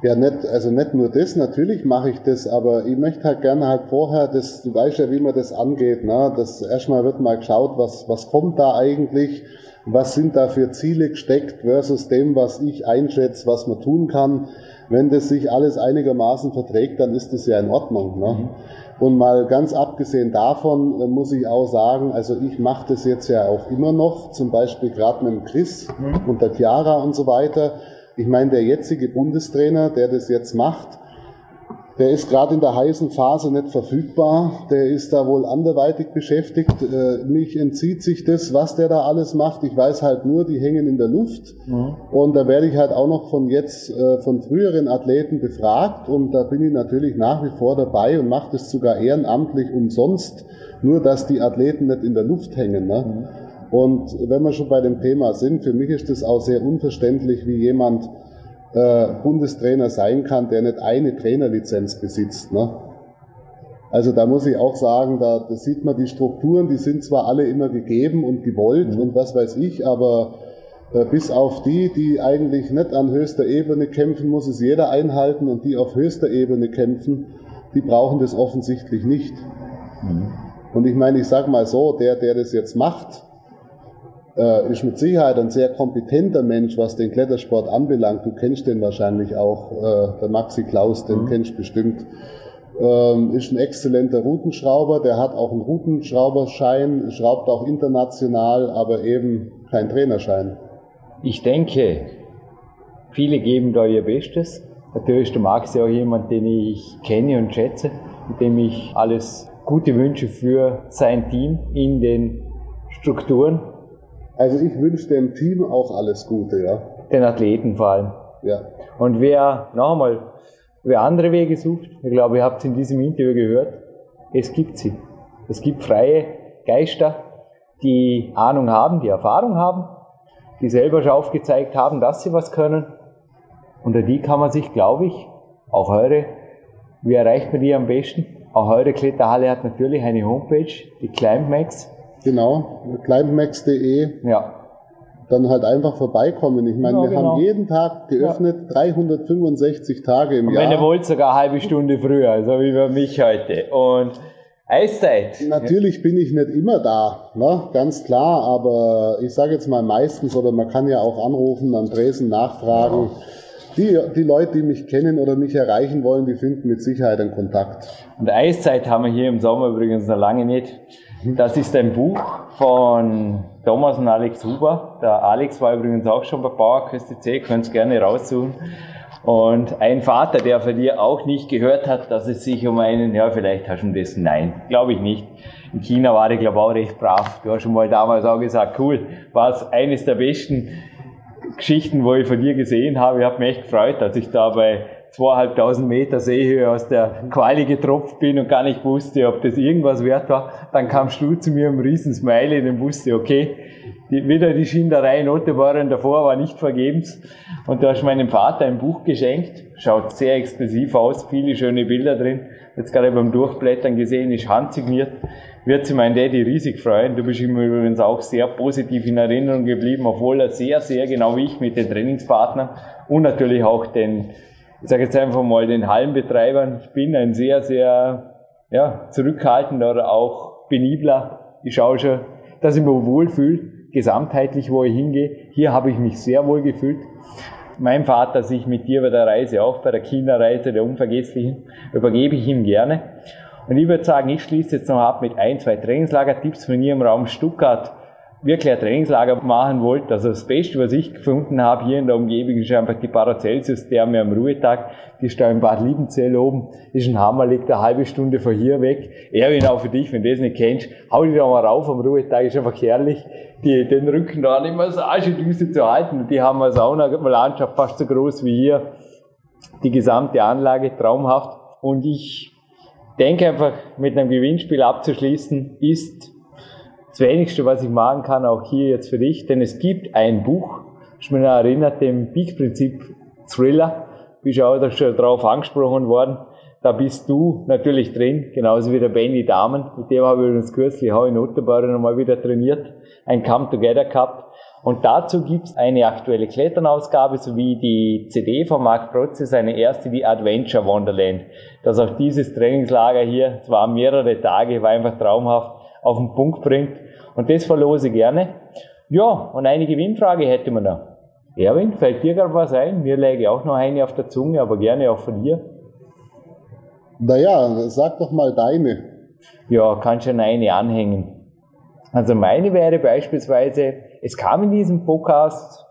Ja, nicht, also nicht nur das, natürlich mache ich das, aber ich möchte halt gerne halt vorher, das, du weißt ja, wie man das angeht, ne? das erstmal wird mal geschaut, was, was kommt da eigentlich, was sind da für Ziele gesteckt versus dem, was ich einschätze, was man tun kann. Wenn das sich alles einigermaßen verträgt, dann ist das ja in Ordnung. Ne? Mhm. Und mal ganz abgesehen davon äh, muss ich auch sagen, also ich mache das jetzt ja auch immer noch, zum Beispiel gerade mit dem Chris mhm. und der Chiara und so weiter ich meine, der jetzige Bundestrainer, der das jetzt macht, der ist gerade in der heißen Phase nicht verfügbar. Der ist da wohl anderweitig beschäftigt. Äh, mich entzieht sich das, was der da alles macht. Ich weiß halt nur, die hängen in der Luft. Mhm. Und da werde ich halt auch noch von jetzt, äh, von früheren Athleten befragt. Und da bin ich natürlich nach wie vor dabei und mache das sogar ehrenamtlich umsonst. Nur, dass die Athleten nicht in der Luft hängen. Ne? Mhm. Und wenn wir schon bei dem Thema sind, für mich ist das auch sehr unverständlich, wie jemand äh, Bundestrainer sein kann, der nicht eine Trainerlizenz besitzt. Ne? Also da muss ich auch sagen, da, da sieht man die Strukturen, die sind zwar alle immer gegeben und gewollt mhm. und was weiß ich, aber äh, bis auf die, die eigentlich nicht an höchster Ebene kämpfen, muss es jeder einhalten und die auf höchster Ebene kämpfen, die brauchen das offensichtlich nicht. Mhm. Und ich meine, ich sage mal so, der, der das jetzt macht, äh, ist mit Sicherheit ein sehr kompetenter Mensch, was den Klettersport anbelangt. Du kennst den wahrscheinlich auch, äh, der Maxi Klaus, den mhm. kennst bestimmt. Ähm, ist ein exzellenter Routenschrauber, der hat auch einen Routenschrauberschein, schraubt auch international, aber eben kein Trainerschein. Ich denke, viele geben da ihr Bestes. Natürlich ist der Maxi auch jemand, den ich kenne und schätze, mit dem ich alles Gute wünsche für sein Team in den Strukturen, also ich wünsche dem Team auch alles Gute, ja. Den Athleten vor allem. Ja. Und wer, noch einmal, wer andere Wege sucht, ich glaube, ihr habt es in diesem Interview gehört, es gibt sie. Es gibt freie Geister, die Ahnung haben, die Erfahrung haben, die selber schon aufgezeigt haben, dass sie was können. Unter die kann man sich, glaube ich, auch eure, wie erreicht man die am besten? Auch eure Kletterhalle hat natürlich eine Homepage, die Climbmax. Genau, climbmax.de. Ja. Dann halt einfach vorbeikommen. Ich meine, Ja, wir genau. haben jeden Tag geöffnet, 365 Tage im Und Jahr. wenn ihr wollt, sogar eine halbe Stunde früher, so wie bei mich heute. Und Eiszeit. Natürlich bin ich nicht immer da, ne? ganz klar, aber ich sage jetzt mal meistens, oder man kann ja auch anrufen, am Dresden nachfragen. Die, die Leute, die mich kennen oder mich erreichen wollen, die finden mit Sicherheit einen Kontakt. Und Eiszeit haben wir hier im Sommer übrigens noch lange nicht. Das ist ein Buch von Thomas und Alex Huber. Der Alex war übrigens auch schon bei Bauerküste C, könnt ihr gerne raussuchen. Und ein Vater, der von dir auch nicht gehört hat, dass es sich um einen, ja, vielleicht hast du das, nein, glaube ich nicht. In China war ich, glaube auch recht brav. Du hast schon mal damals auch gesagt, cool, war es eines der besten Geschichten, wo ich von dir gesehen habe. Ich habe mich echt gefreut, dass ich da bei zweieinhalbtausend Meter Seehöhe aus der Quali getropft bin und gar nicht wusste, ob das irgendwas wert war. Dann kamst du zu mir im riesen Smiley und wusste, okay, die, wieder die Schinderei in Ottebaren davor war nicht vergebens. Und du hast meinem Vater ein Buch geschenkt. Schaut sehr exklusiv aus, viele schöne Bilder drin. Jetzt gerade beim Durchblättern gesehen, ist handsigniert. Wird sich mein Daddy riesig freuen. Du bist ihm übrigens auch sehr positiv in Erinnerung geblieben, obwohl er sehr, sehr genau wie ich mit den Trainingspartnern und natürlich auch den, ich sage jetzt einfach mal den Hallenbetreibern. Ich bin ein sehr, sehr ja, zurückhaltender oder auch penibler. Ich schaue schon, dass ich mich wohlfühle, gesamtheitlich, wo ich hingehe. Hier habe ich mich sehr wohl gefühlt. Mein Vater sich mit dir bei der Reise, auch bei der Kinderreise, der unvergesslichen, übergebe ich ihm gerne. Und ich würde sagen, ich schließe jetzt noch ab mit ein, zwei Trainingslager-Tipps, wenn ihr im Raum Stuttgart wirklich ein Trainingslager machen wollt. Also das Beste, was ich gefunden habe hier in der Umgebung, ist einfach die Paracelsus-Therme am Ruhetag. Die ist da in Bad Liebenzell oben. Ist ein Hammer, liegt eine halbe Stunde von hier weg. Erwin, auch für dich, wenn du das nicht kennst, hau dich da mal rauf am Ruhetag, ist einfach herrlich. Die, den Rücken da eine Massagedüse zu halten. Die haben eine Saunalandschaft fast so groß wie hier. Die gesamte Anlage, traumhaft. Und ich denke einfach, mit einem Gewinnspiel abzuschließen, ist das Wenigste, was ich machen kann, auch hier jetzt für dich, denn es gibt ein Buch, ich mich noch erinnert, dem Peak-Prinzip Thriller, bist auch da schon drauf angesprochen worden, da bist du natürlich drin, genauso wie der Benny Dahmen, mit dem habe ich übrigens kürzlich auch in Otterberg nochmal wieder trainiert, ein Come Together gehabt, und dazu gibt's eine aktuelle Kletternausgabe sowie die CD von Mark Protze, seine erste, die Adventure Wonderland. Dass auch dieses Trainingslager hier, es waren mehrere Tage, war einfach traumhaft, auf den Punkt bringt. Und das verlose ich gerne. Ja, und eine Gewinnfrage hätte man da. Erwin, fällt dir gerade was ein? Mir läge auch noch eine auf der Zunge, aber gerne auch von dir. Naja, sag doch mal deine. Ja, kann schon eine anhängen. Also meine wäre beispielsweise, es kam in diesem Podcast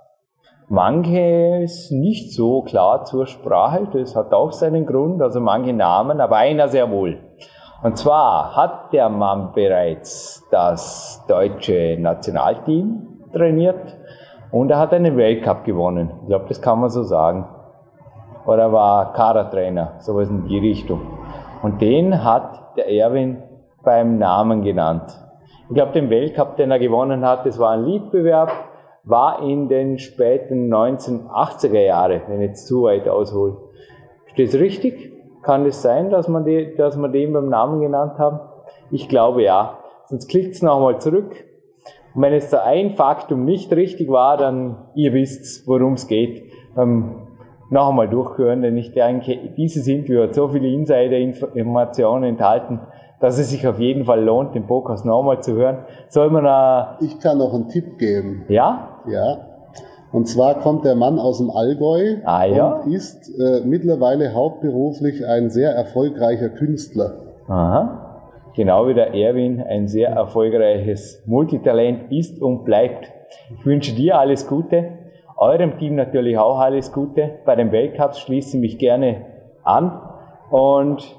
manches nicht so klar zur Sprache, das hat auch seinen Grund, also manche Namen, aber einer sehr wohl. Und zwar hat der Mann bereits das deutsche Nationalteam trainiert und er hat einen Weltcup gewonnen. Ich glaube, das kann man so sagen. Oder er war Kadertrainer, sowas in die Richtung. Und den hat der Erwin beim Namen genannt. Ich glaube, den Weltcup, den er gewonnen hat, das war ein Leadbewerb, war in den späten 1980er Jahre, wenn ich jetzt zu weit aushole. Ist das richtig? Kann es sein, dass man, die, dass man den beim Namen genannt haben? Ich glaube ja. Sonst klickt es nochmal zurück. Und wenn jetzt da ein Faktum nicht richtig war, dann ihr wisst, worum es geht. Ähm, noch einmal durchhören, denn ich denke, dieses Interview hat so viele Insider-Informationen enthalten, dass es sich auf jeden Fall lohnt, den Podcast nochmal zu hören. Soll man da, Ich kann noch einen Tipp geben. ja? Ja. Und zwar kommt der Mann aus dem Allgäu Ah, ja? und ist äh, mittlerweile hauptberuflich ein sehr erfolgreicher Künstler. Aha. Genau wie der Erwin ein sehr erfolgreiches Multitalent ist und bleibt. Ich wünsche dir alles Gute, eurem Team natürlich auch alles Gute. Bei den Weltcups schließe ich mich gerne an und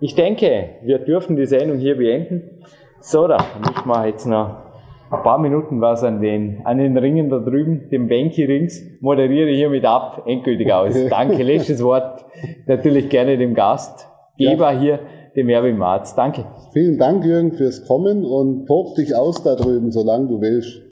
ich denke, wir dürfen die Sendung hier beenden. So, da, ich mache jetzt noch ein paar Minuten was an den, an den Ringen da drüben, dem Banky Rings, moderiere hiermit ab, endgültig aus. Danke, letztes Wort natürlich gerne dem Gastgeber hier, dem Erwin Marz. Danke. Vielen Dank, Jürgen, fürs Kommen und tob dich aus da drüben, solange du willst.